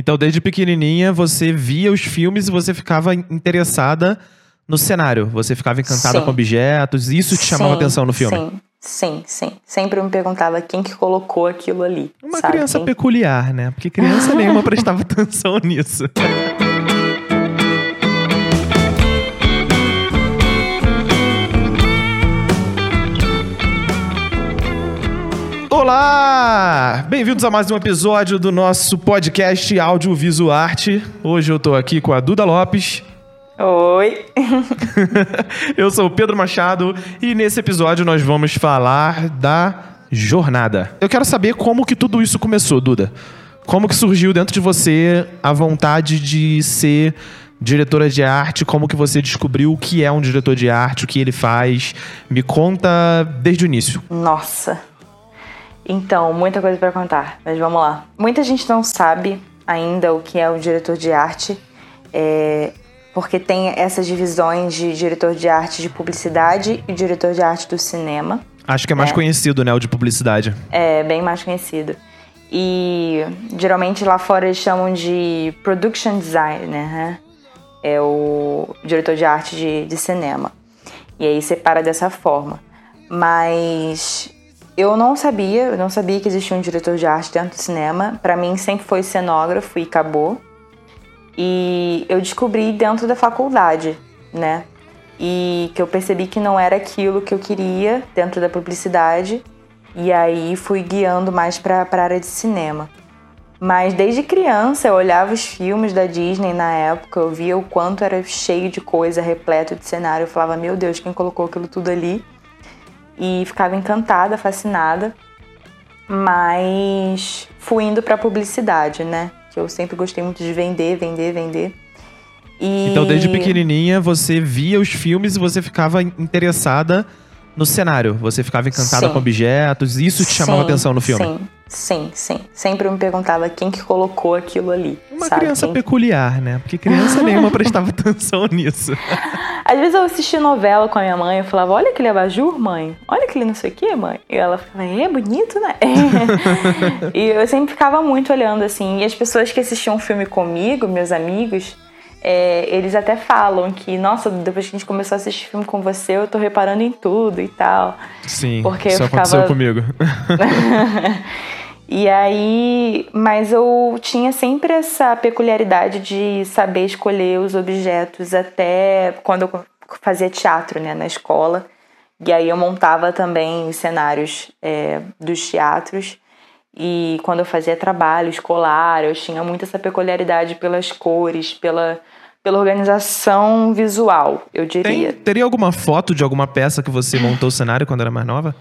Então, desde pequenininha, você via os filmes e você ficava interessada no cenário. Você ficava encantada Sim. com objetos. Isso te chamava Sim, atenção no filme. Sim, sim, sim. Sempre me perguntava quem que colocou aquilo ali. Uma sabe? criança Quem- peculiar, né? Porque criança nenhuma prestava atenção nisso. Olá! Bem-vindos a mais um episódio do nosso podcast Audiovisual Arte. Hoje eu tô aqui com a Duda Lopes. Oi. Eu sou o Pedro Machado e nesse episódio nós vamos falar da jornada. Eu quero saber como que tudo isso começou, Duda. Como que surgiu dentro de você a vontade de ser diretora de arte? Como que você descobriu o que é um diretor de arte, o que ele faz? Me conta desde o início. Nossa. Então, muita coisa pra contar, mas vamos lá. Muita gente não sabe ainda o que é o diretor de arte, é, porque tem essas divisões de diretor de arte de publicidade e diretor de arte do cinema. Acho que é mais É. conhecido, né, o de publicidade. É bem mais conhecido. E geralmente lá fora eles chamam de production designer, né? É o diretor de arte de, de cinema. E aí separa dessa forma. Mas eu não sabia, eu não sabia que existia um diretor de arte dentro do cinema. Pra mim sempre foi cenógrafo e acabou. E eu descobri dentro da faculdade, né? E que eu percebi que não era aquilo que eu queria dentro da publicidade. E aí fui guiando mais para a área de cinema. Mas desde criança eu olhava os filmes da Disney na época, eu via o quanto era cheio de coisa, repleto de cenário. Eu falava, meu Deus, quem colocou aquilo tudo ali? E ficava encantada, fascinada. Mas fui indo para publicidade, né? Que eu sempre gostei muito de vender, vender, vender. E... Então, desde pequenininha, você via os filmes e você ficava interessada no cenário. Você ficava encantada Sim. com objetos. Isso te chamava Sim, atenção no filme. Sim, sim, sim. Sempre me perguntava quem que colocou aquilo ali. Uma sabe? criança Quem- peculiar, né? Porque criança nenhuma prestava atenção nisso. Às vezes eu assistia novela com a minha mãe, eu falava, olha aquele abajur, mãe. Olha aquele não sei o que, mãe. E ela ficava, é bonito, né? e eu sempre ficava muito olhando assim. E as pessoas que assistiam o filme comigo, meus amigos, é, eles até falam que, nossa, depois que a gente começou a assistir filme com você, eu tô reparando em tudo e tal. Sim, Porque isso eu aconteceu ficava- comigo. E aí, mas eu tinha sempre essa peculiaridade de saber escolher os objetos até quando eu fazia teatro, né, na escola. E aí eu montava também os cenários é, dos teatros. E quando eu fazia trabalho escolar, eu tinha muito essa peculiaridade pelas cores, pela, pela organização visual, eu diria. Tem- teria alguma foto de alguma peça que você montou o cenário quando era mais nova?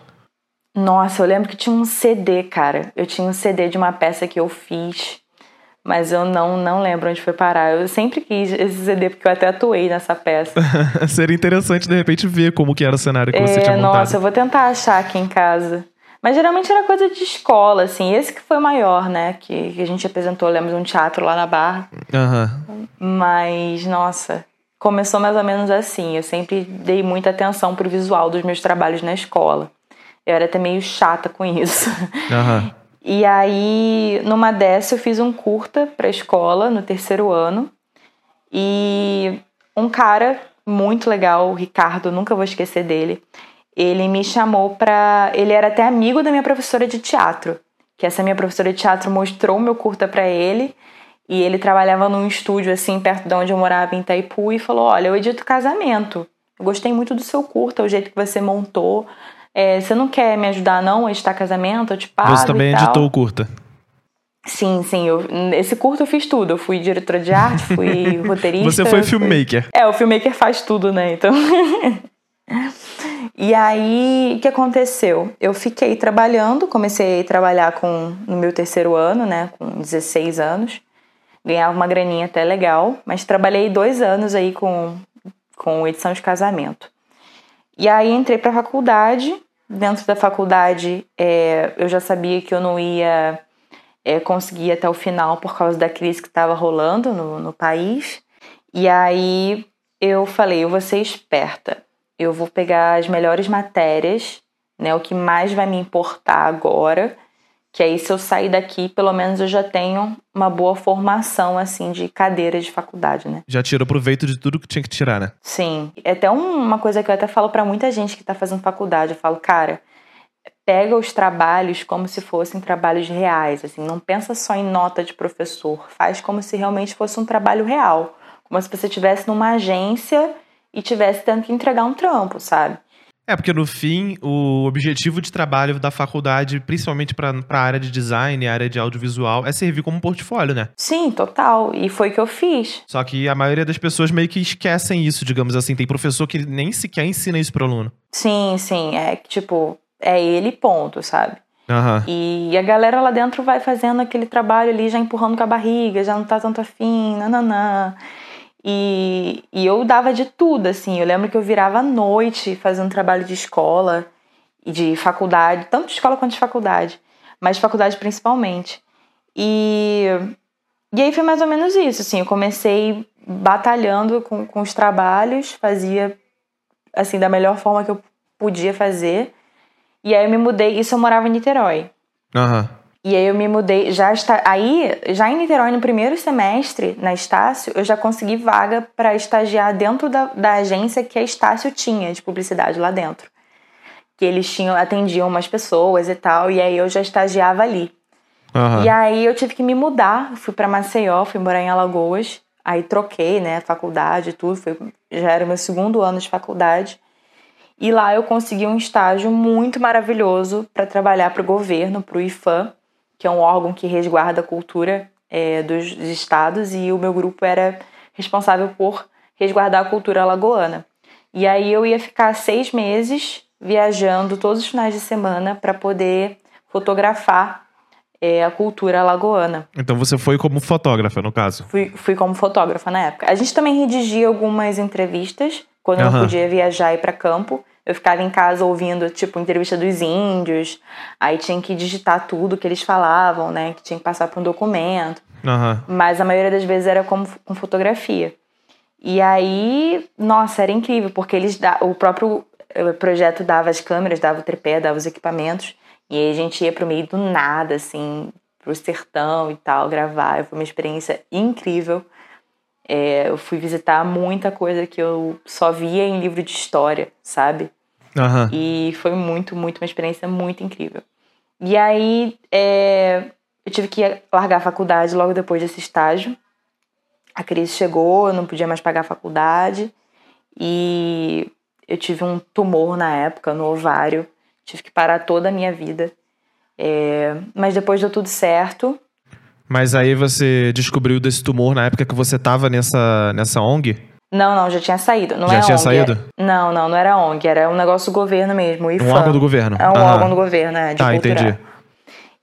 Nossa, eu lembro que tinha um CD, cara. Eu tinha um CD de uma peça que eu fiz, mas eu não, não lembro onde foi parar. Eu sempre quis esse CD porque eu até atuei nessa peça. Seria interessante, de repente, ver como que era o cenário que você É, tinha montado. nossa, eu vou tentar achar aqui em casa. Mas geralmente era coisa de escola, assim. Esse que foi maior, né? Que, que a gente apresentou, lembro, um teatro lá na Barra. Aham. Mas, nossa, começou mais ou menos assim. Eu sempre dei muita atenção pro visual dos meus trabalhos na escola. Eu era até meio chata com isso. Aham. E aí, numa dessa, eu fiz um curta pra escola, no terceiro ano. E um cara muito legal, o Ricardo, nunca vou esquecer dele. Ele me chamou pra. Ele era até amigo da minha professora de teatro. Que essa minha professora de teatro mostrou o meu curta pra ele. E ele trabalhava num estúdio, assim, perto de onde eu morava, em Itaipu, e falou: Olha, eu edito casamento. Eu gostei muito do seu curta, o jeito que você montou. É, você não quer me ajudar, não, a editar casamento? Eu te pago. Você também editou o curta. Sim, sim. Eu, esse curto eu fiz tudo. Eu fui diretora de arte, fui roteirista. Você foi fui- filmmaker. É, o filmmaker faz tudo, né? Então. e aí, o que aconteceu? Eu fiquei trabalhando, comecei a trabalhar com, no meu terceiro ano, né? Com 16 anos. Ganhava uma graninha até legal, mas trabalhei dois anos aí com, com edição de casamento. E aí entrei pra faculdade. Dentro da faculdade, é, eu já sabia que eu não ia é, conseguir ir até o final por causa da crise que estava rolando no, no país. E aí eu falei, eu vou ser esperta. Eu vou pegar as melhores matérias, né, o que mais vai me importar agora, Que aí, se eu sair daqui, pelo menos eu já tenho uma boa formação, assim, de cadeira de faculdade, né? Já tirou proveito de tudo que tinha que tirar, né? Sim. É até uma coisa que eu até falo para muita gente que tá fazendo faculdade. Eu falo, cara, pega os trabalhos como se fossem trabalhos reais, assim, não pensa só em nota de professor, faz como se realmente fosse um trabalho real, como se você estivesse numa agência e tivesse tendo que entregar um trampo, sabe? É, porque no fim, o objetivo de trabalho da faculdade, principalmente para a área de design, área de audiovisual, é servir como portfólio, né? Sim, total. E foi o que eu fiz. Só que a maioria das pessoas meio que esquecem isso, digamos assim. Tem professor que nem sequer ensina isso pro aluno. Sim, sim. É que, tipo, é ele, ponto, sabe? Aham. E a galera lá dentro vai fazendo aquele trabalho ali, já empurrando com a barriga, já não tá tanto afim, nananã. E, e eu dava de tudo, assim. Eu lembro que eu virava à noite fazendo trabalho de escola e de faculdade, tanto de escola quanto de faculdade, mas de faculdade principalmente. E, e aí foi mais ou menos isso, assim. Eu comecei batalhando com, com os trabalhos, fazia, assim, da melhor forma que eu podia fazer. E aí eu me mudei, isso eu morava em Niterói. Aham. E aí eu me mudei, já está aí, já em Niterói no primeiro semestre, na Estácio, eu já consegui vaga para estagiar dentro da, da agência que a Estácio tinha de publicidade lá dentro. Que eles tinham atendiam umas pessoas e tal, e aí eu já estagiava ali. Aham. E aí eu tive que me mudar, fui para Maceió, fui morar em Alagoas, aí troquei, né, faculdade e tudo, foi, já era o meu segundo ano de faculdade. E lá eu consegui um estágio muito maravilhoso para trabalhar para o governo, para o IFAM, que é um órgão que resguarda a cultura é, dos estados, e o meu grupo era responsável por resguardar a cultura alagoana. E aí eu ia ficar seis meses viajando todos os finais de semana para poder fotografar é, a cultura alagoana. Então você foi como fotógrafa, no caso. Fui, fui como fotógrafa na época. A gente também redigia algumas entrevistas quando eu Aham. não podia viajar e ir para campo. Eu ficava em casa ouvindo, tipo, entrevista dos índios. Aí tinha que digitar tudo que eles falavam, né? Que tinha que passar por um documento. Aham. Mas a maioria das vezes era como, com fotografia. E aí, nossa, era incrível, porque eles da, o próprio eh, projeto dava as câmeras, dava o tripé, dava os equipamentos. E aí a gente ia pro meio do nada, assim, pro sertão e tal, gravar. Foi uma experiência incrível. É, eu fui visitar muita coisa que eu só via em livro de história, sabe? Aham. E foi muito, muito, uma experiência muito incrível. E aí, é, eu tive que largar a faculdade logo depois desse estágio. A crise chegou, eu não podia mais pagar a faculdade. E eu tive um tumor na época, no ovário. Tive que parar toda a minha vida. É, mas depois deu tudo certo. Mas aí você descobriu desse tumor na época que você tava nessa, nessa ONG? Não, não, já tinha saído. Não Já é tinha ONG, saído? é- Não, não, não era ONG. Era um negócio do governo mesmo. o Um IFAM. órgão do governo. É um Aham. órgão do governo, né? De Tá, cultura. entendi.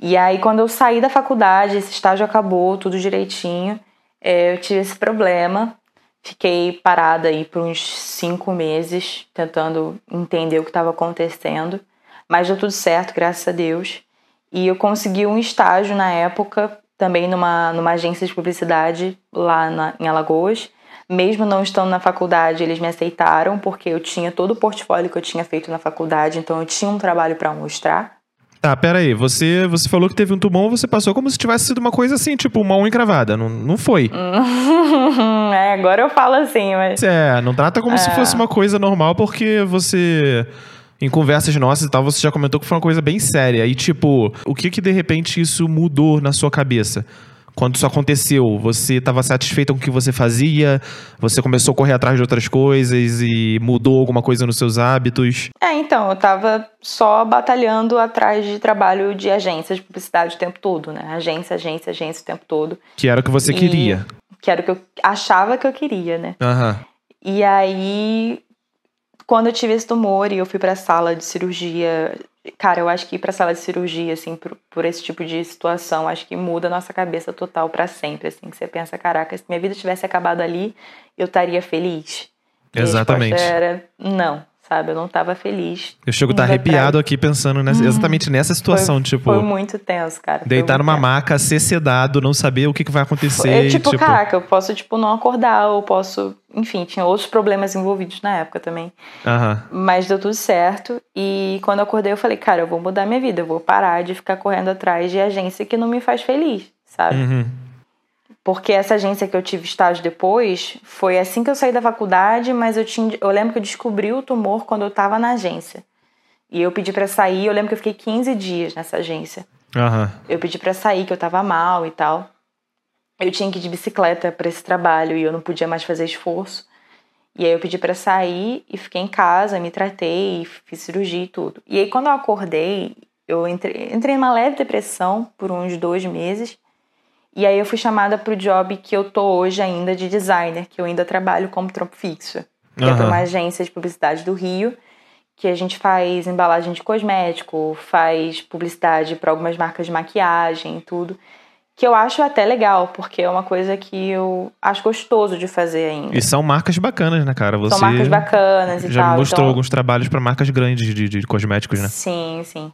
E aí, quando eu saí da faculdade, esse estágio acabou, tudo direitinho, é, eu tive esse problema. Fiquei parada aí por uns cinco meses, tentando entender o que estava acontecendo. Mas deu tudo certo, graças a Deus. E eu consegui um estágio na época, também numa, numa agência de publicidade lá na- em Alagoas. Mesmo não estando na faculdade, eles me aceitaram, porque eu tinha todo o portfólio que eu tinha feito na faculdade, então eu tinha um trabalho para mostrar. Tá, pera aí. Você, você falou que teve um tumor, você passou como se tivesse sido uma coisa assim, tipo uma unha encravada. Não, não foi. é, agora eu falo assim, mas. É, não trata como se fosse uma coisa normal, porque você. Em conversas nossas e tal, você já comentou que foi uma coisa bem séria. E, tipo, o que que de repente isso mudou na sua cabeça? Quando isso aconteceu, você estava satisfeita com o que você fazia? Você começou a correr atrás de outras coisas e mudou alguma coisa nos seus hábitos? É, então, eu tava só batalhando atrás de trabalho de agência de publicidade o tempo todo, né? Agência, agência, agência o tempo todo. Que era o que você E- queria. Que era o que eu achava que eu queria, né? Aham. E aí, quando eu tive esse tumor e eu fui pra sala de cirurgia, cara, eu acho que ir pra sala de cirurgia, assim, por, por esse tipo de situação, acho que muda a nossa cabeça total pra sempre, assim, que você pensa, caraca, se minha vida tivesse acabado ali, eu estaria feliz. Exatamente. era não, sabe? Eu não tava feliz. Eu chego a estar tá arrepiado aqui pensando nessa, uhum. exatamente nessa situação, foi, tipo. Foi muito tenso, cara. Deitar numa tenso. maca, ser sedado, não saber o que, que vai acontecer. É, tipo, tipo, caraca, eu posso, tipo, não acordar, ou posso. Enfim, tinha outros problemas envolvidos na época também. Uhum. Mas deu tudo certo. E quando eu acordei, eu falei, cara, eu vou mudar minha vida, eu vou parar de ficar correndo atrás de agência que não me faz feliz, sabe? Uhum. Porque essa agência que eu tive estágio depois foi assim que eu saí da faculdade, mas eu tinha, eu lembro que eu descobri o tumor quando eu estava na agência. E eu pedi para sair, eu lembro que eu fiquei 15 dias nessa agência. Uhum. Eu pedi para sair, que eu tava mal e tal. Eu tinha que ir de bicicleta para esse trabalho e eu não podia mais fazer esforço. E aí eu pedi para sair e fiquei em casa, me tratei, fiz cirurgia e tudo. E aí quando eu acordei, eu entrei, entrei numa leve depressão por uns dois meses. E aí eu fui chamada para o job que eu tô hoje ainda de designer, que eu ainda trabalho como trampo fixo. Que uhum. é para uma agência de publicidade do Rio, que a gente faz embalagem de cosmético, faz publicidade para algumas marcas de maquiagem e tudo. Que eu acho até legal, porque é uma coisa que eu acho gostoso de fazer ainda. E são marcas bacanas, né, cara? Você são marcas bacanas e já tal. Já mostrou então... alguns trabalhos para marcas grandes de, de cosméticos, né? Sim, sim.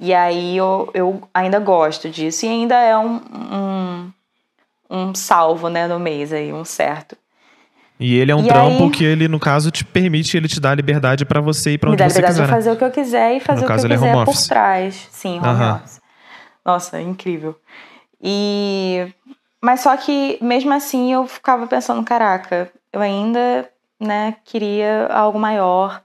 E aí eu, eu ainda gosto disso. E ainda é um, um, um salvo, né, no mês aí, um certo. E ele é um e trampo aí, que ele, no caso, te permite, ele te dá liberdade para você ir pra onde você quiser. Me dá liberdade pra fazer o que eu quiser e fazer no o caso, que eu quiser é por trás. Sim, home uhum. office. Nossa, incrível. E... Mas só que, mesmo assim, eu ficava pensando, caraca, eu ainda, né, queria algo maior.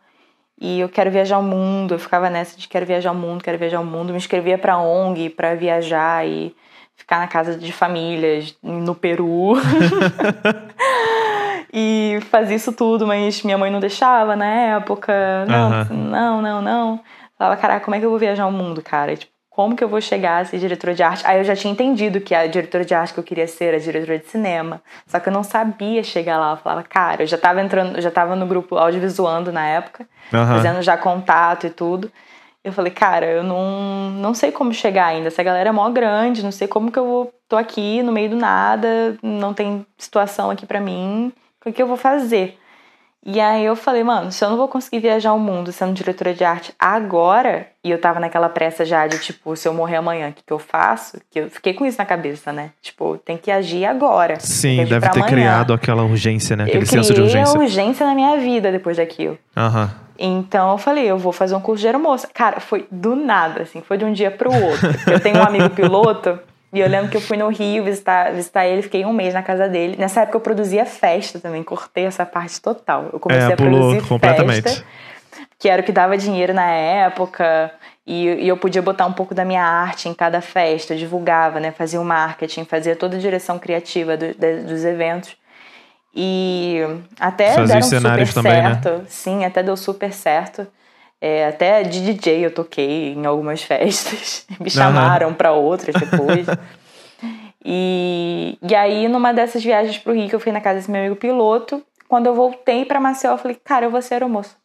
E eu quero viajar o mundo, eu ficava nessa de quero viajar o mundo, quero viajar o mundo. Me inscrevia pra ONG pra viajar e ficar na casa de famílias no Peru. e fazia isso tudo, mas minha mãe não deixava na época. Não, uhum. não, não, não. Falava, caraca, como é que eu vou viajar o mundo, cara? Tipo, como que eu vou chegar a ser diretora de arte? Aí eu já tinha entendido que a diretora de arte que eu queria ser era diretora de cinema. Só que eu não sabia chegar lá. Eu falava, cara, eu já tava entrando, eu já tava no grupo audiovisuando na época, uhum. fazendo já contato e tudo. Eu falei, cara, eu não, não sei como chegar ainda. Essa galera é mó grande, não sei como que eu vou. tô aqui no meio do nada, não tem situação aqui para mim. O que eu vou fazer? E aí eu falei, mano, se eu não vou conseguir viajar o mundo sendo diretora de arte agora, e eu tava naquela pressa já de, tipo, se eu morrer amanhã, o que, que eu faço? Que eu fiquei com isso na cabeça, né? Tipo, tem que agir agora. Sim, deve ter amanhã. criado aquela urgência, né? Aquele eu senso de urgência. a urgência na minha vida depois daquilo. Aham. Uhum. Então eu falei, eu vou fazer um curso de aeromoça. Cara, foi do nada, assim, foi de um dia pro outro. eu tenho um amigo piloto e eu lembro que eu fui no Rio visitar, visitar ele, fiquei um mês na casa dele. Nessa época eu produzia festa também, cortei essa parte total. Eu comecei é, a produzir completamente. festa, que era o que dava dinheiro na época. E, e, eu podia botar um pouco da minha arte em cada festa, eu divulgava, né? Fazia o marketing, fazia toda a direção criativa do, de, dos eventos. E até Fazia deram super também, né? certo. Né? Sim, até deu super certo. É, até de DJ eu toquei em algumas festas. Me chamaram uhum. para outras depois. e, e aí, numa dessas viagens pro Rio, que eu fui na casa desse meu amigo piloto, quando eu voltei para Maceió, eu falei, cara, eu vou ser aeromoça.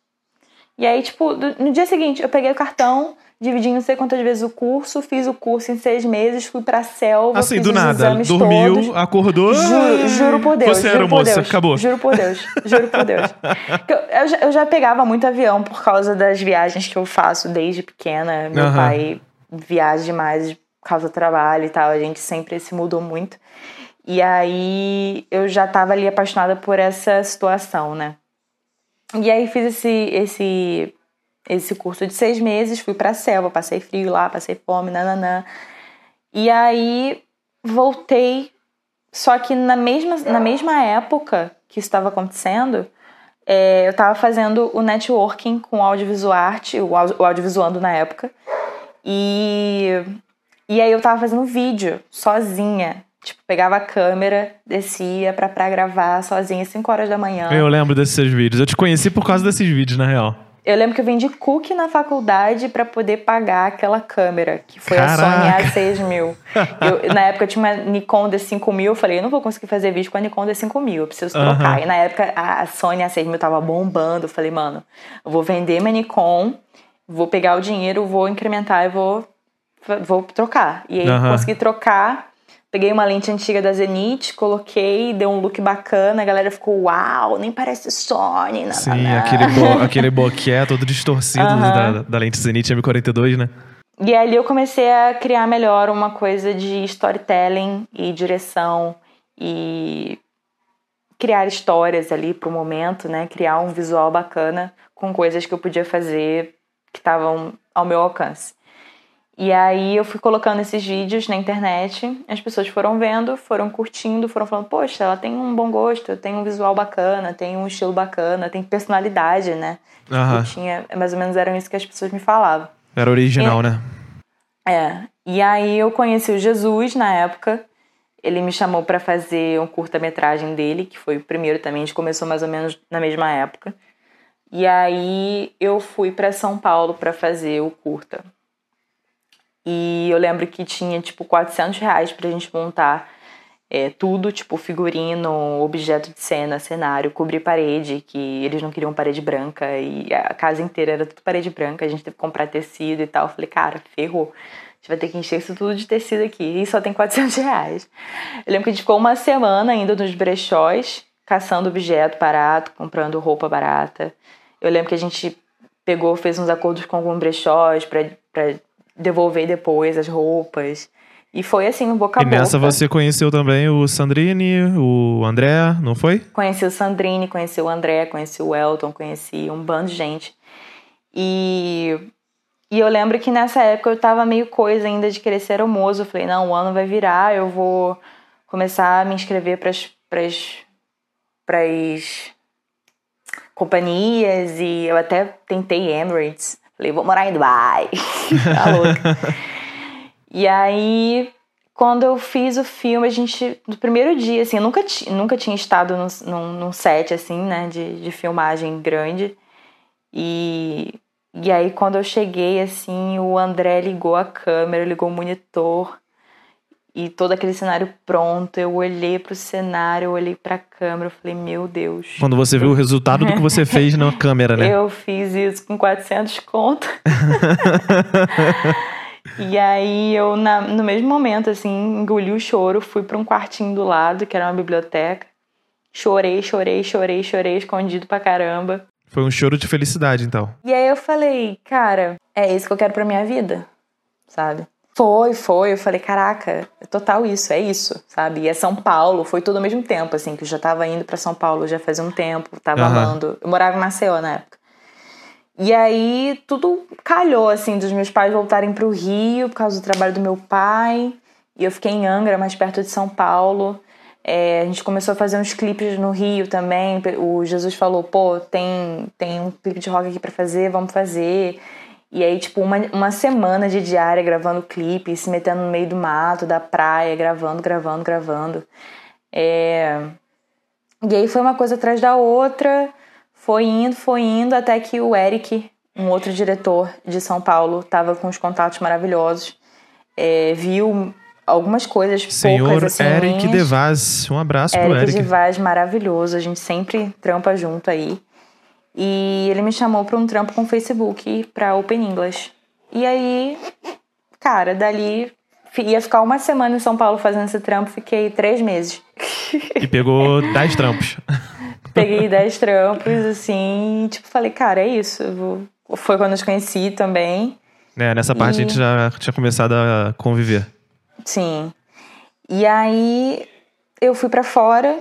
E aí, tipo, no dia seguinte, eu peguei o cartão, dividi não sei quantas vezes o curso, fiz o curso em seis meses, fui pra selva, assim, do nada, dormiu, todos. acordou. Juro, juro por Deus. Você era moça, Deus, acabou. Juro por Deus, juro por Deus. Eu, eu, já, eu, já, pegava muito avião por causa das viagens que eu faço desde pequena. Meu uhum. pai viaja demais por causa do trabalho e tal, a gente sempre se mudou muito. E aí eu já tava ali apaixonada por essa situação, né? E aí fiz esse, esse esse curso de seis meses, fui pra selva, passei frio lá, passei fome, nananã. E aí voltei, só que na mesma, na mesma época que isso estava acontecendo, é, eu estava fazendo o networking com o audiovisuarte, o, o audiovisuando na época. E, e aí eu tava fazendo vídeo sozinha. Tipo, pegava a câmera, descia pra, pra gravar sozinha, 5 horas da manhã. Eu lembro desses vídeos. Eu te conheci por causa desses vídeos, na real. Eu lembro que eu vendi cookie na faculdade para poder pagar aquela câmera, que foi Caraca. a Sony A6000. eu, na época eu tinha uma Nikon D5000, eu falei, eu não vou conseguir fazer vídeo com a Nikon D5000, eu preciso trocar. Uhum. E na época a Sony A6000 tava bombando, eu falei, mano, eu vou vender minha Nikon, vou pegar o dinheiro, vou incrementar e vou, vou trocar. E aí uhum. consegui trocar Peguei uma lente antiga da Zenith, coloquei, deu um look bacana, a galera ficou, uau, nem parece Sony. Não, Sim, não. aquele, bo aquele boquete todo distorcido uhum. da, da lente Zenith M42, né? E ali eu comecei a criar melhor uma coisa de storytelling e direção e criar histórias ali pro momento, né? Criar um visual bacana com coisas que eu podia fazer que estavam ao meu alcance. E aí eu fui colocando esses vídeos na internet, as pessoas foram vendo, foram curtindo, foram falando, poxa, ela tem um bom gosto, tem um visual bacana, tem um estilo bacana, tem personalidade, né? Uhum. tinha, mais ou menos era isso que as pessoas me falavam. Era original, e, né? É. E aí eu conheci o Jesus na época. Ele me chamou para fazer um curta-metragem dele, que foi o primeiro também, a gente começou mais ou menos na mesma época. E aí eu fui para São Paulo para fazer o curta. E eu lembro que tinha tipo 400 reais pra gente montar é, tudo, tipo figurino, objeto de cena, cenário, cobrir parede, que eles não queriam parede branca e a casa inteira era tudo parede branca, a gente teve que comprar tecido e tal. Eu falei, cara, ferrou. A gente vai ter que encher isso tudo de tecido aqui e só tem 400 reais. Eu lembro que a gente ficou uma semana indo nos brechós, caçando objeto barato, comprando roupa barata. Eu lembro que a gente pegou, fez uns acordos com alguns brechós para devolver depois as roupas. E foi assim, um boca a boca. E nessa você conheceu também o Sandrini, o André, não foi? Conheci o Sandrini, conheci o André, conheci o Elton, conheci um bando de gente. E, e eu lembro que nessa época eu tava meio coisa ainda de querer ser almoço. Eu falei, não, o ano vai virar, eu vou começar a me inscrever para as companhias. E eu até tentei Emirates. Falei, vou morar em Dubai. tá louca. e aí, quando eu fiz o filme, a gente, no primeiro dia, assim, eu nunca, nunca tinha estado num, num, set, assim, né, de, de filmagem grande. E, e aí, quando eu cheguei, assim, o André ligou a câmera, ligou o monitor e todo aquele cenário pronto. Eu olhei pro cenário, eu olhei pra câmera, eu falei, meu Deus. Quando você viu o resultado do que você fez na câmera, né? Eu fiz isso com 400 conto. e aí eu, na, no mesmo momento, assim, engoli o choro, fui para um quartinho do lado, que era uma biblioteca. Chorei, chorei, chorei, chorei, escondido pra caramba. Foi um choro de felicidade, então. E aí eu falei, cara, é isso que eu quero pra minha vida, sabe? Foi, foi. Eu falei, caraca, é total isso, é isso, sabe? E é São Paulo, foi tudo ao mesmo tempo, assim, que eu já tava indo para São Paulo já fazia um tempo, tava uhum. amando. Eu morava em Maceió na época. E aí tudo calhou, assim, dos meus pais voltarem pro Rio por causa do trabalho do meu pai. E eu fiquei em Angra, mais perto de São Paulo. É, a gente começou a fazer uns clipes no Rio também. O Jesus falou, pô, tem, tem um clipe de rock aqui para fazer, vamos fazer. E aí, tipo, uma, uma semana de diária gravando clipe, se metendo no meio do mato, da praia, gravando, gravando, gravando. É... E aí foi uma coisa atrás da outra, foi indo, foi indo, até que o Eric, um outro diretor de São Paulo, tava com os contatos maravilhosos, é, viu algumas coisas Senhor poucas assim Eric minhas. Devaz, um abraço Eric pro Eric. Devaz, maravilhoso, a gente sempre trampa junto aí. E ele me chamou para um trampo com o Facebook para Open English. E aí, cara, dali ia ficar uma semana em São Paulo fazendo esse trampo, fiquei três meses. E pegou dez trampos. Peguei dez trampos, assim, tipo, falei, cara, é isso. Foi quando eu te conheci também. É, nessa parte e... a gente já tinha começado a conviver. Sim. E aí eu fui para fora,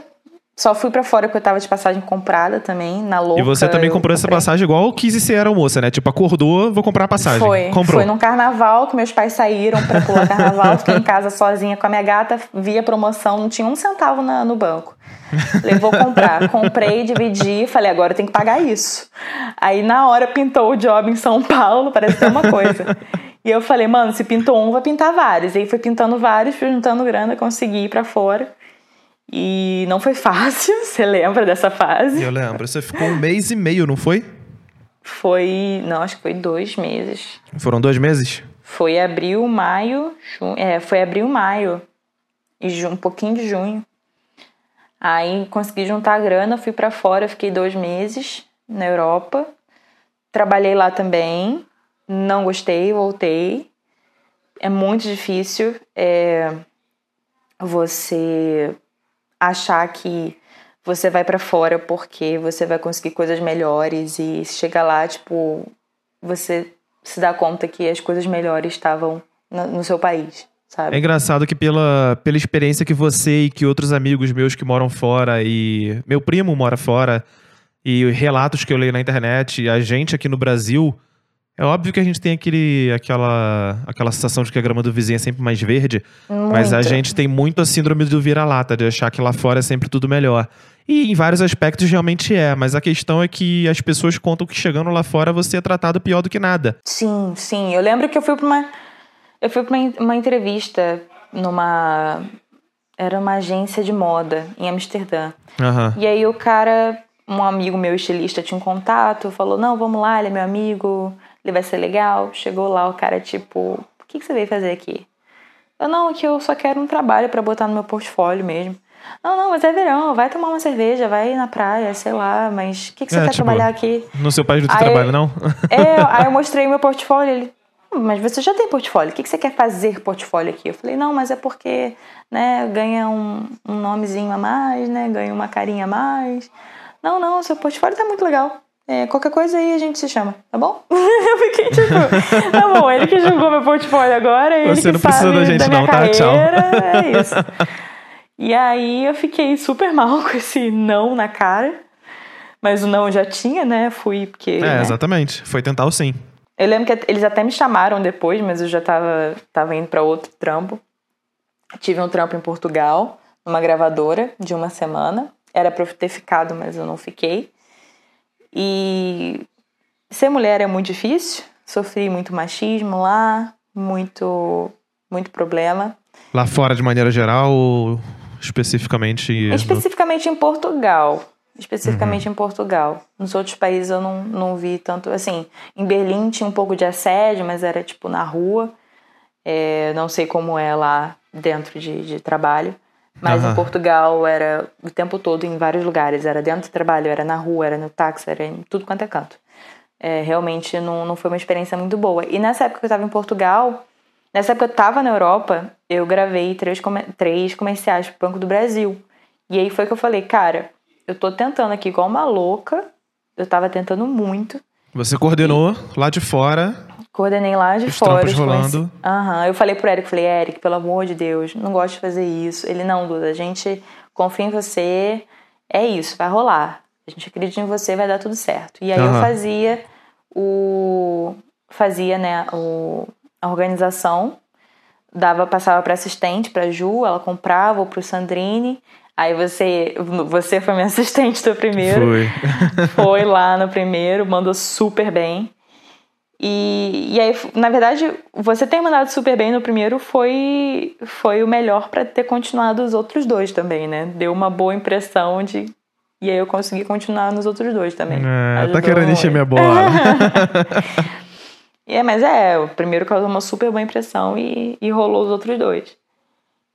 só fui para fora porque eu tava de passagem comprada também, na louca. E você também comprou essa passagem igual quis ser aeromoça, né? Tipo, acordou, vou comprar a passagem. Foi. Comprou. Foi num carnaval que meus pais saíram pra pular carnaval. Fiquei em casa sozinha com a minha gata, via promoção, não tinha um centavo na, no banco. Levou comprar. Comprei, dividi, falei, agora eu tenho que pagar isso. Aí na hora pintou o job em São Paulo, parece que é uma coisa. E eu falei, mano, se pintou um, vai pintar vários. E aí foi pintando vários, fui juntando grana, consegui ir pra fora. E não foi fácil, você lembra dessa fase? Eu lembro. Você ficou um mês e meio, não foi? Foi. Não, acho que foi dois meses. Foram dois meses? Foi abril, maio. Junho, é, foi abril, maio. E um pouquinho de junho. Aí consegui juntar a grana, fui para fora, fiquei dois meses na Europa. Trabalhei lá também. Não gostei, voltei. É muito difícil. É você achar que você vai para fora porque você vai conseguir coisas melhores e chega lá, tipo, você se dá conta que as coisas melhores estavam no, no seu país. Sabe? É engraçado que pela, pela experiência que você e que outros amigos meus que moram fora e meu primo mora fora e relatos que eu leio na internet, a gente aqui no Brasil, é óbvio que a gente tem aquele, aquela, aquela sensação de que a grama do vizinho é sempre mais verde, Muito. mas a gente tem muito a síndrome do vira-lata, de achar que lá fora é sempre tudo melhor. E em vários aspectos realmente é, mas a questão é que as pessoas contam que chegando lá fora você é tratado pior do que nada. Sim, sim. Eu lembro que eu fui pra uma. Eu fui pra uma, entrevista numa. Era uma agência de moda em Amsterdã. Aham. E aí o cara, um amigo meu estilista tinha um contato, falou, não, vamos lá, ele é meu amigo, ele vai ser legal. Chegou lá, o cara, tipo, o que, que você veio fazer aqui? Eu, não, que eu só quero um trabalho pra botar no meu portfólio mesmo. Não, não, mas é verão, vai tomar uma cerveja, vai na praia, sei lá, mas o que, que você É, quer tipo, trabalhar aqui? No seu país do Aí- trabalho, não? É, aí eu mostrei meu portfólio, ele, "Hum, mas você já tem portfólio, o que, que você quer fazer portfólio aqui? Eu falei, não, mas é porque, né, ganha um, um nomezinho a mais, né, ganha uma carinha a mais. Não, não, seu portfólio tá muito legal. É, qualquer coisa aí a gente se chama, tá bom? eu fiquei tipo, tá bom, ele que julgou meu portfólio agora, ele Você que não precisa sabe da gente minha não, tá? Tchau. carreira, É isso. E aí eu fiquei super mal com esse não na cara. Mas o não já tinha, né? Fui porque. É, né? exatamente. Foi tentar o sim. Eu lembro que eles até me chamaram depois, mas eu já tava, tava indo pra outro trampo. Tive um trampo em Portugal, numa gravadora, de uma semana. Era pra eu ter ficado, mas eu não fiquei. E ser mulher é muito difícil. Sofri muito machismo lá, muito, muito problema. Lá fora, de maneira geral, ou especificamente. no- Especificamente em Portugal. Especificamente em Portugal. Nos outros países eu não, não vi tanto. Assim, em Berlim tinha um pouco de assédio, mas era tipo na rua. É, não sei como é lá dentro de, de trabalho. Mas Aham. em Portugal era o tempo todo em vários lugares. Era dentro do trabalho, era na rua, era no táxi, era em tudo quanto é canto. É, realmente não, não foi uma experiência muito boa. E nessa época que eu tava em Portugal, nessa época que eu tava na Europa, eu gravei três, come- três comerciais pro Banco do Brasil. E aí foi que eu falei, cara, eu tô tentando aqui igual uma louca. Eu tava tentando muito. Você coordenou lá de fora. Coordenei lá de Os fora. os rolando. Aham. Eu falei pro Eric, falei, Eric, pelo amor de Deus, não gosto de fazer isso. Ele, não, Duda, a gente confia em você. É isso, vai rolar. A gente acredita em você, vai dar tudo certo. E aí eu Aham. fazia o. Fazia, né, o, a organização. Dava, passava pra assistente, pra Ju, ela comprava, ou pro Sandrine. Aí você, você foi minha assistente do primeiro Foi. foi lá no primeiro, mandou super bem. E, e aí, na verdade, você ter mandado super bem no primeiro foi, foi o melhor pra ter continuado os outros dois também, né? Deu uma boa impressão de. E aí eu consegui continuar nos outros dois também. É, tá querendo encher minha bola. É, mas é, o primeiro causou uma super boa impressão e, e rolou os outros dois.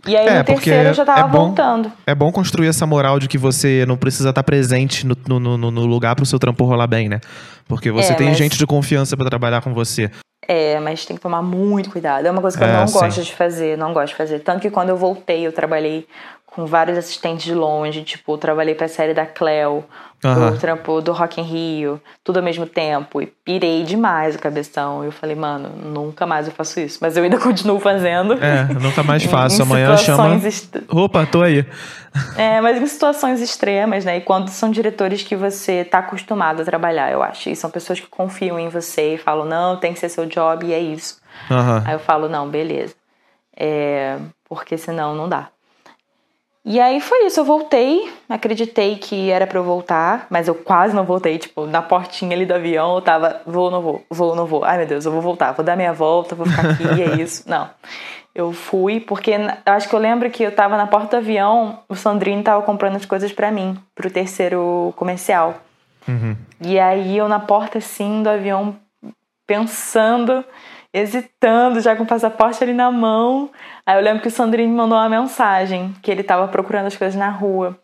E aí É, no terceiro eu já tava é bom- voltando. É bom construir essa moral de que você não precisa estar presente no, no, no- no lugar pro seu trampo rolar bem, né? Porque você É, tem mas- gente de confiança pra trabalhar com você. É, mas tem que tomar muito cuidado. É uma coisa que eu É, não sim. gosto de fazer, não gosto de fazer. Tanto que quando eu voltei, eu trabalhei com vários assistentes de longe, tipo, trabalhei pra série da Cleo, Aham. o trampo do Rock in Rio, tudo ao mesmo tempo, e pirei demais o cabeção. Eu falei, mano, nunca mais eu faço isso. Mas eu ainda continuo fazendo. É, nunca mais faço. Amanhã chama. est- Opa, tô aí. É, mas em situações extremas, né? E quando são diretores que você tá acostumado a trabalhar, eu acho. E são pessoas que confiam em você e falam, não, tem que ser seu job e é isso. Aham. Aí eu falo, não, beleza. É, porque senão não dá. E aí foi isso, eu voltei, acreditei que era pra eu voltar, mas eu quase não voltei, tipo, na portinha ali do avião eu tava, vou, não vou, vou, não vou. Ai meu Deus, eu vou voltar, vou dar minha volta, vou ficar aqui, é isso. Não. Eu fui porque eu acho que eu lembro que eu tava na porta do avião, o Sandrine tava comprando as coisas pra mim, pro terceiro comercial. Uhum. E aí eu na porta assim do avião pensando, hesitando, já com o passaporte ali na mão. Aí eu lembro que o Sandrine me mandou uma mensagem que ele tava procurando as coisas na rua.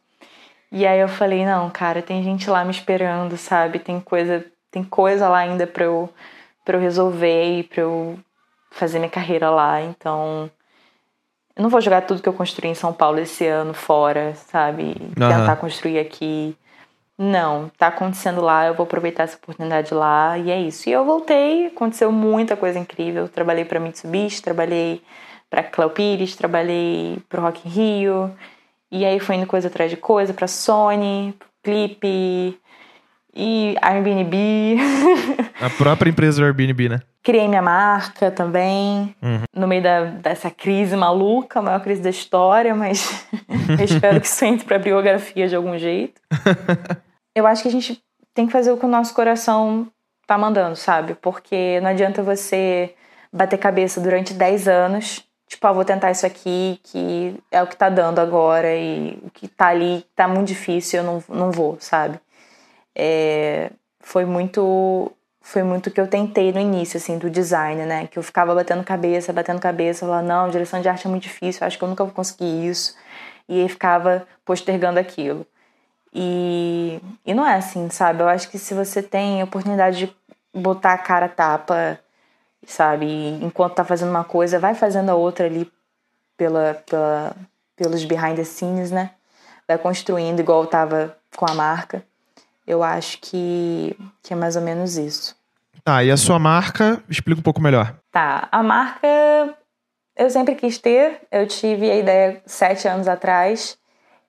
E aí eu falei, não, cara, tem gente lá me esperando, sabe? Tem coisa, tem coisa lá ainda pra eu, pra eu resolver e pra eu fazer minha carreira lá, então eu não vou jogar tudo que eu construí em São Paulo esse ano fora, sabe? Aham. Tentar construir aqui. Não, tá acontecendo lá, eu vou aproveitar essa oportunidade lá e é isso. E eu voltei, aconteceu muita coisa incrível. Trabalhei pra Mitsubishi, trabalhei pra Cléo Pires, trabalhei pro Rock in Rio. E aí foi indo coisa atrás de coisa pra Sony, pro Clipe e Airbnb. A própria empresa do Airbnb, né? Criei minha marca também, Uhum. no meio da, dessa crise maluca, a maior crise da história, mas eu espero que isso entre pra biografia de algum jeito. Eu acho que a gente tem que fazer o que o nosso coração tá mandando, sabe? Porque não adianta você bater cabeça durante 10 anos, tipo, ah, vou tentar isso aqui, que é o que tá dando agora, e o que tá ali tá muito difícil, eu não, não vou, sabe? É, foi muito foi muito que eu tentei no início, assim, do design, né? Que eu ficava batendo cabeça, batendo cabeça, falava, não, direção de arte é muito difícil, acho que eu nunca vou conseguir isso. E aí ficava postergando aquilo. E, e não é assim, sabe? Eu acho que se você tem a oportunidade de botar a cara tapa, sabe? E enquanto tá fazendo uma coisa, vai fazendo a outra ali pela, pela, pelos behind the scenes, né? Vai construindo igual eu tava com a marca. Eu acho que, que é mais ou menos isso. Tá, e a sua marca, explica um pouco melhor. Tá, a marca eu sempre quis ter. Eu tive a ideia sete anos atrás.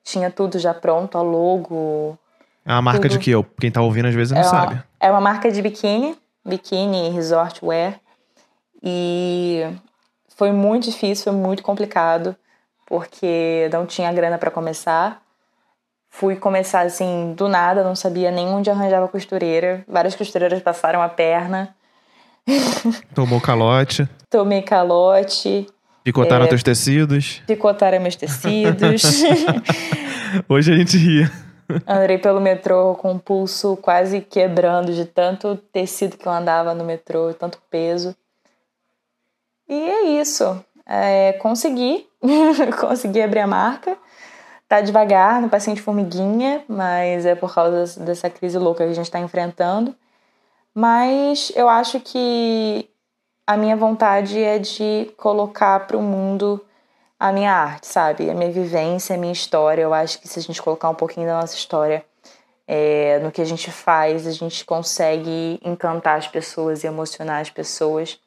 Tinha tudo já pronto, a logo. É uma marca Tudo. de que eu, quem tá ouvindo às vezes não é, sabe. uma, é uma marca de biquíni, biquíni resort wear. E foi muito difícil, foi muito complicado, porque não tinha grana para começar. Fui começar assim, do nada, não sabia nem onde arranjava costureira. Várias costureiras passaram a perna. Tomou calote, Tomei calote, picotaram É. teus tecidos. picotaram meus tecidos. Hoje a gente ria. Andei pelo metrô com o pulso quase quebrando de tanto tecido que eu andava no metrô, tanto peso. E é isso. É, consegui. consegui abrir a marca. Tá devagar, no de formiguinha, mas é por causa dessa crise louca que a gente está enfrentando. Mas eu acho que a minha vontade é de colocar para o mundo a minha arte, sabe? A minha vivência, a minha história. Eu acho que se a gente colocar um pouquinho da nossa história é, no que a gente faz, a gente consegue encantar as pessoas e emocionar as pessoas.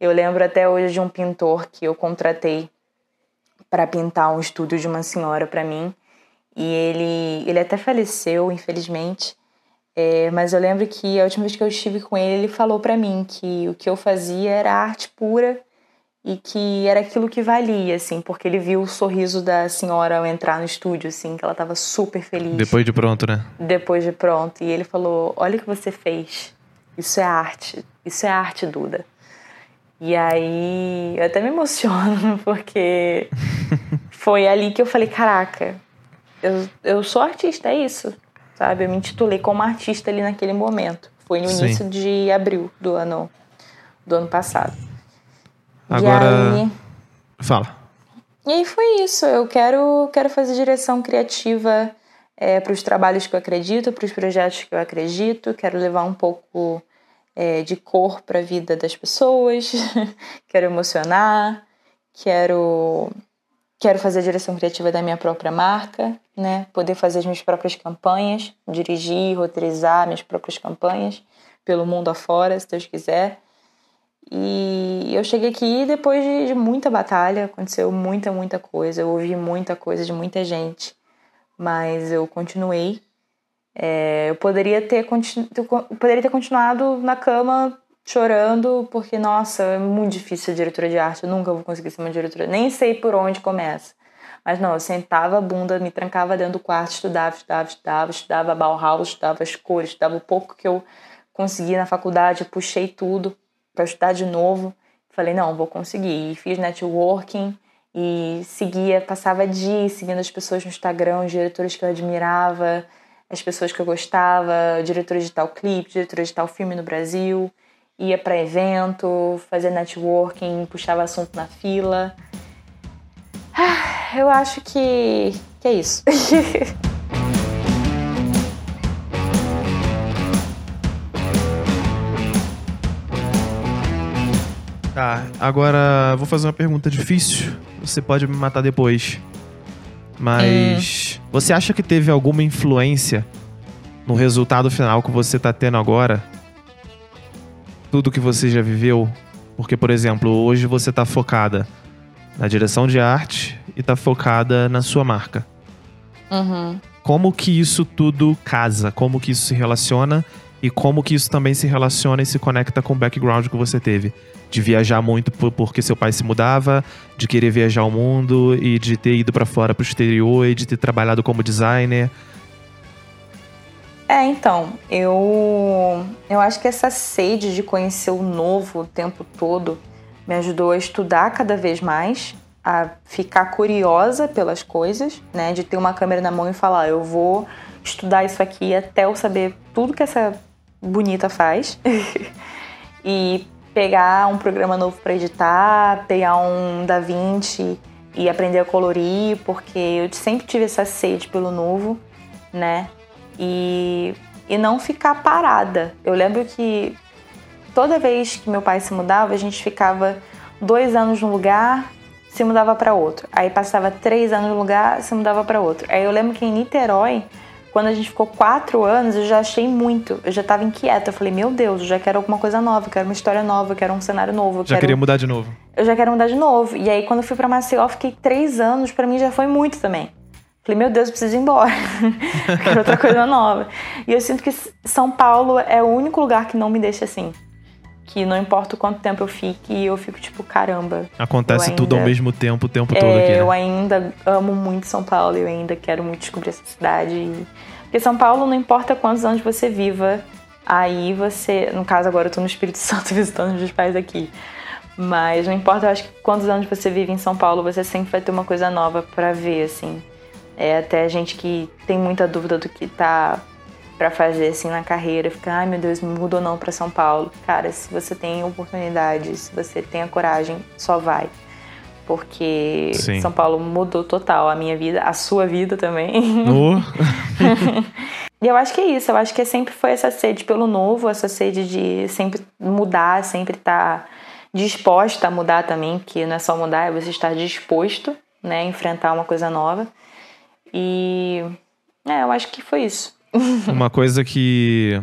Eu lembro até hoje de um pintor que eu contratei para pintar um estúdio de uma senhora para mim. E ele, ele até faleceu, infelizmente. É, mas eu lembro que a última vez que eu estive com ele, ele falou para mim que o que eu fazia era arte pura e que era aquilo que valia, assim, porque ele viu o sorriso da senhora ao entrar no estúdio, assim, que ela tava super feliz Depois de pronto, né? depois de pronto. E ele falou: Olha o que você fez. Isso é arte. Isso é arte, Duda. E aí eu até me emociono, porque foi ali que eu falei: Caraca, eu, eu sou artista, é isso. Sabe? Eu me intitulei como artista ali naquele momento. Foi no Sim. início de abril do ano, do ano passado. Agora- aí, Fala. e aí foi isso. Eu quero, quero fazer direção criativa para os trabalhos que eu acredito, para os projetos que eu acredito. Quero levar um pouco é, de cor para a vida das pessoas. quero emocionar. Quero quero fazer a direção criativa da minha própria marca, né? Poder fazer as minhas próprias campanhas, dirigir, roteirizar minhas próprias campanhas pelo mundo afora, se Deus quiser. E eu cheguei aqui depois de, muita batalha, aconteceu muita, muita coisa, eu ouvi muita coisa de muita gente, mas eu continuei. É, eu poderia ter, continu- eu poderia ter continuado na cama chorando, porque, nossa, é muito difícil ser diretora de arte, eu nunca vou conseguir ser uma diretora, nem sei por onde começa. Mas não, eu sentava a bunda, me trancava dentro do quarto, estudava, estudava, estudava, estudava Bauhaus, estudava as cores, estudava o pouco que eu consegui na faculdade, puxei tudo para estudar de novo. Falei, não, vou conseguir. E fiz networking e seguia, passava dias seguindo as pessoas no Instagram, os diretores que eu admirava, as pessoas que eu gostava, diretores de tal clipe, diretores de tal filme no Brasil. Ia para evento, fazia networking, puxava assunto na fila. Ah, Eu acho que, que é isso. Tá, agora vou fazer uma pergunta difícil. você pode me matar depois. Mas hum. você acha que teve alguma influência no resultado final que você tá tendo agora? Tudo que você já viveu? Porque, por exemplo, hoje você tá focada na direção de arte e tá focada na sua marca. Uhum. Como que isso tudo casa? Como que isso se relaciona? E como que isso também se relaciona e se conecta com o background que você teve? De viajar muito porque seu pai se mudava, de querer viajar o mundo e de ter ido para fora, pro exterior e de ter trabalhado como designer. É, então, eu eu acho que essa sede de conhecer o novo o tempo todo me ajudou a estudar cada vez mais, a ficar curiosa pelas coisas, né? De ter uma câmera na mão e falar, eu vou estudar isso aqui até eu saber tudo que essa bonita faz. e pegar um programa novo para editar, pegar um DaVinci e aprender a colorir, porque eu sempre tive essa sede pelo novo, né? E, e não ficar parada. Eu lembro que toda vez que meu pai se mudava, a gente ficava dois anos num lugar, se mudava para outro. Aí passava três anos num lugar, se mudava para outro. Aí eu lembro que em Niterói, quando a gente ficou quatro anos, eu já achei muito. Eu já estava inquieta. Eu falei, meu Deus, eu já quero alguma coisa nova, eu quero uma história nova, eu quero um cenário novo. já quero... queria mudar de novo. Eu já quero mudar de novo. E aí, quando eu fui para Maceió, fiquei três anos. Para mim já foi muito também. Falei, meu Deus, eu preciso ir embora. quero outra coisa nova. E eu sinto que São Paulo é o único lugar que não me deixa assim que não importa o quanto tempo eu fique, eu fico tipo, caramba. Acontece ainda, tudo ao mesmo tempo, o tempo é, todo aqui. Né? Eu ainda amo muito São Paulo, eu ainda quero muito descobrir essa cidade. Porque São Paulo, não importa quantos anos você viva, aí você. No caso, agora eu tô no Espírito Santo visitando meus pais aqui. Mas não importa, eu acho que quantos anos você vive em São Paulo, você sempre vai ter uma coisa nova para ver, assim. É até gente que tem muita dúvida do que tá para fazer assim na carreira, fica, ai meu Deus, me mudou não para São Paulo. Cara, se você tem oportunidade, se você tem a coragem, só vai. Porque Sim. São Paulo mudou total a minha vida, a sua vida também. Oh. e eu acho que é isso, eu acho que sempre foi essa sede pelo novo, essa sede de sempre mudar, sempre estar tá disposta a mudar também, porque não é só mudar, é você estar disposto, né, a enfrentar uma coisa nova. E é, eu acho que foi isso. uma coisa que,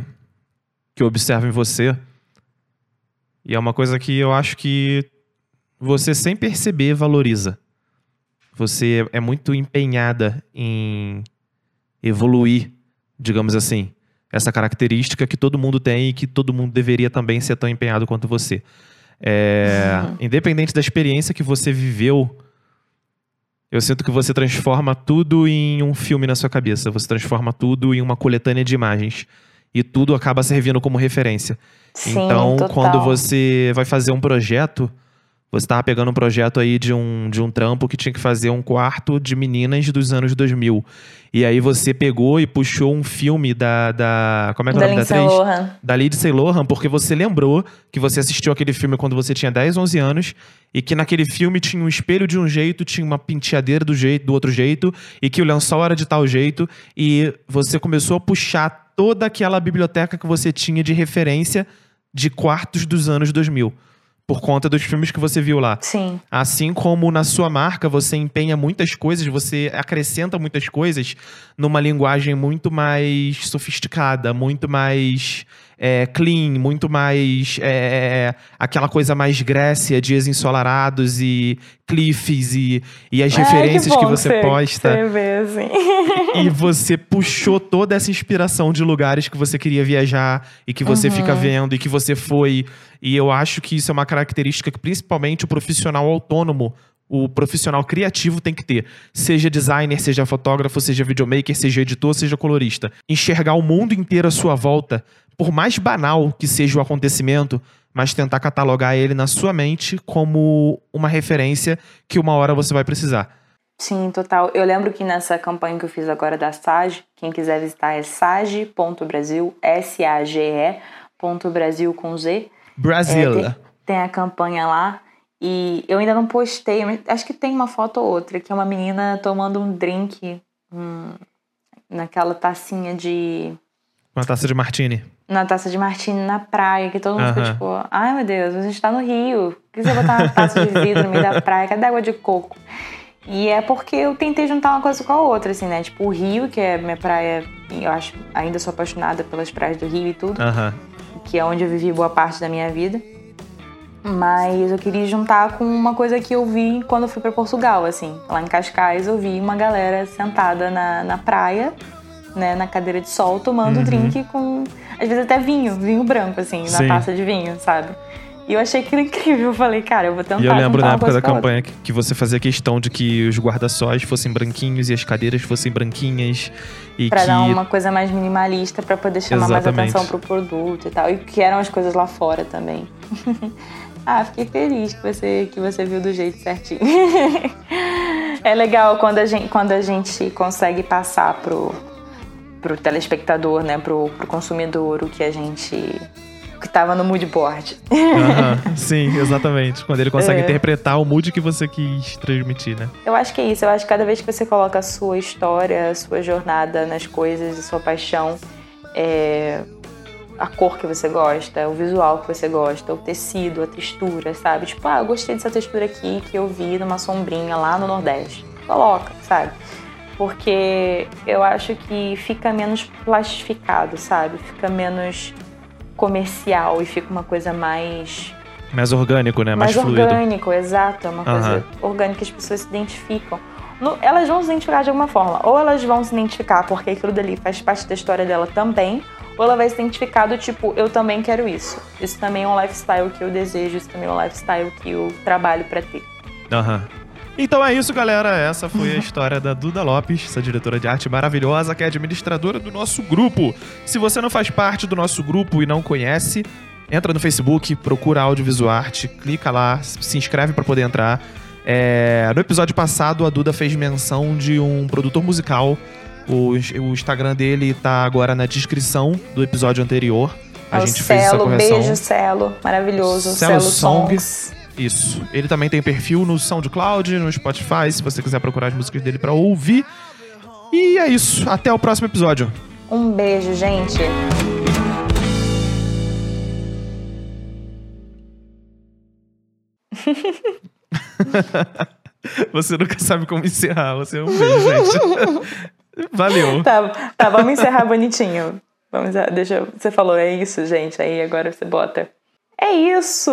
que eu observo em você, e é uma coisa que eu acho que você, sem perceber, valoriza. Você é muito empenhada em evoluir, digamos assim. Essa característica que todo mundo tem e que todo mundo deveria também ser tão empenhado quanto você. É, uhum. Independente da experiência que você viveu eu sinto que você transforma tudo em um filme na sua cabeça. Você transforma tudo em uma coletânea de imagens. E tudo acaba servindo como referência. Sim, então, total. quando você vai fazer um projeto, você estava pegando um projeto aí de um, de um trampo que tinha que fazer um quarto de meninas dos anos 2000. E aí você pegou e puxou um filme da. da como é que é o nome da atriz? Lohan. Da Lindsay Lohan, porque você lembrou que você assistiu aquele filme quando você tinha 10, 11 anos e que naquele filme tinha um espelho de um jeito, tinha uma penteadeira do, jeito, do outro jeito e que o lençol era de tal jeito. E você começou a puxar toda aquela biblioteca que você tinha de referência de quartos dos anos 2000 por conta dos filmes que você viu lá. Sim. Assim como na sua marca você empenha muitas coisas, você acrescenta muitas coisas numa linguagem muito mais sofisticada, muito mais é, clean, muito mais é, aquela coisa mais Grécia, dias ensolarados e cliffs e, e as referências que, que, você posta. Você vê, assim. e você puxou toda essa inspiração de lugares que você queria viajar e que você uhum. fica vendo e que você foi. E eu acho que isso é uma característica que principalmente o profissional autônomo o profissional criativo tem que ter. Seja designer, seja fotógrafo, seja videomaker, seja editor, seja colorista. Enxergar o mundo inteiro à sua volta por mais banal que seja o acontecimento, mas tentar catalogar ele na sua mente como uma referência que uma hora você vai precisar. Sim, total. Eu lembro que nessa campanha que eu fiz agora da SAGE, quem quiser visitar é sage.brasil, S-A-G-E, ponto Brasil com Z. Brasil. É, tem, tem, a campanha lá. E eu ainda não postei, mas acho que tem uma foto ou outra, que é uma menina tomando um drink hum, naquela tacinha de uma taça de martini. Na taça de martini na praia, que todo mundo fica tipo, ai meu Deus, a gente tá no Rio. Por que você botar uma taça de vidro no meio da praia? Cadê água de coco? E é porque eu tentei juntar uma coisa com a outra, assim, né? Tipo, o Rio, que é minha praia, eu acho, ainda sou apaixonada pelas praias do Rio e tudo, que é onde eu vivi boa parte da minha vida. Mas eu queria juntar com uma coisa que eu vi quando eu fui pra Portugal, assim. Lá em Cascais eu vi uma galera sentada na, na praia, né, na cadeira de sol, tomando Uhum. drink com, às vezes até vinho, vinho branco, assim, na Sim. taça de vinho, sabe? E eu achei aquilo incrível. Eu falei, cara, eu vou tentar E eu lembro na época da campanha que, que você fazia questão de que os guarda-sóis fossem branquinhos e as cadeiras fossem branquinhas. E Pra que. dar uma coisa mais minimalista, pra poder chamar Exatamente. mais atenção pro produto e tal. E que eram as coisas lá fora também. ah, fiquei feliz que você, que você viu do jeito certinho. é legal quando a gente, quando a gente consegue passar pro, pro telespectador, né, pro, pro consumidor, o que a gente. que tava no mood board. Sim, exatamente. Quando ele consegue É. interpretar o mood que você quis transmitir, né? Eu acho que é isso. Eu acho que cada vez que você coloca a sua história, a sua jornada nas coisas, a sua paixão, é, a cor que você gosta, o visual que você gosta, o tecido, a textura, sabe? Tipo, ah, eu gostei dessa textura aqui que eu vi numa sombrinha lá no Nordeste. Coloca, sabe? Porque eu acho que fica menos plastificado, sabe? Fica menos comercial e fica uma coisa mais Mais orgânico, né? Mais, mais fluido. orgânico, exato. É uma coisa Aham. orgânica que as pessoas se identificam. No- elas vão se identificar de alguma forma. Ou elas vão se identificar porque aquilo dali faz parte da história dela também. Ou ela vai se identificar do tipo, eu também quero isso. Isso também é um lifestyle que eu desejo, isso também é um lifestyle que eu trabalho pra ter. Aham. Então é isso, galera. Essa foi a história da Duda Lopes, essa diretora de arte maravilhosa, que é administradora do nosso grupo. Se você não faz parte do nosso grupo e não conhece, entra no Facebook, procura Audiovisuarte, clica lá, se inscreve para poder entrar. É, no episódio passado, a Duda fez menção de um produtor musical. O, o Instagram dele tá agora na descrição do episódio anterior. A É o gente fez essa Celo, correção. beijo Celo, maravilhoso. Celo Celo, Song. Songs. Isso. Ele também tem perfil no SoundCloud, no Spotify, se você quiser procurar as músicas dele pra ouvir. E é isso. Até o próximo episódio. Um beijo, gente. Você nunca sabe como encerrar. Você é um beijo, gente. Valeu. Tá, tá, vamos encerrar bonitinho. Vamos, deixa eu, você falou, é isso, gente. Aí agora você bota. É isso!